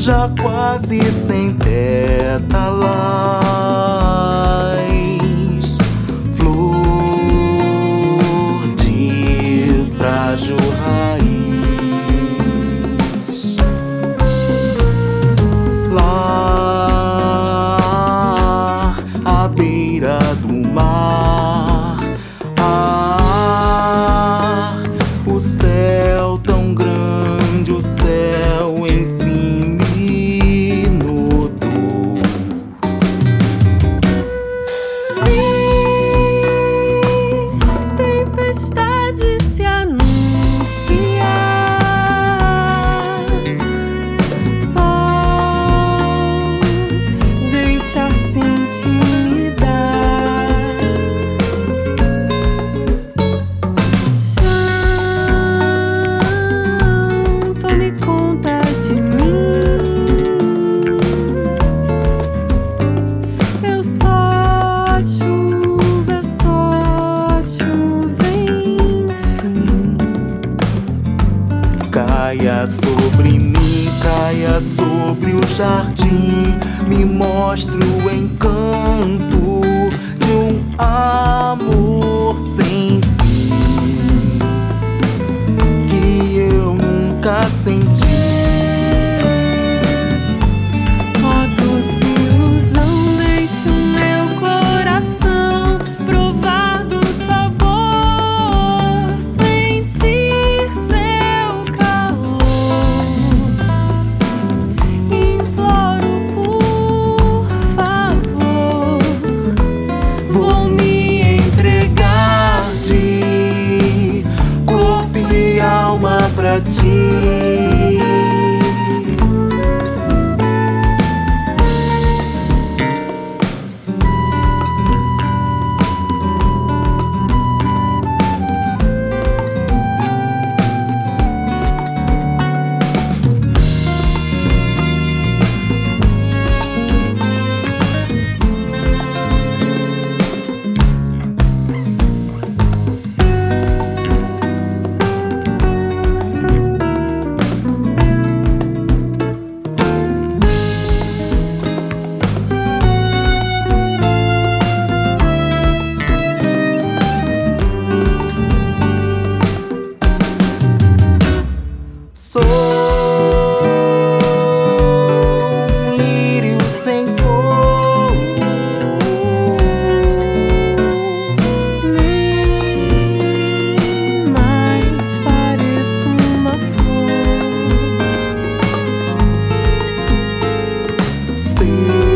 já quase sem pétalas. Caia sobre mim, caia sobre o jardim, me mostre o encanto de um amor sem fim que eu nunca senti. alma pra ti. see.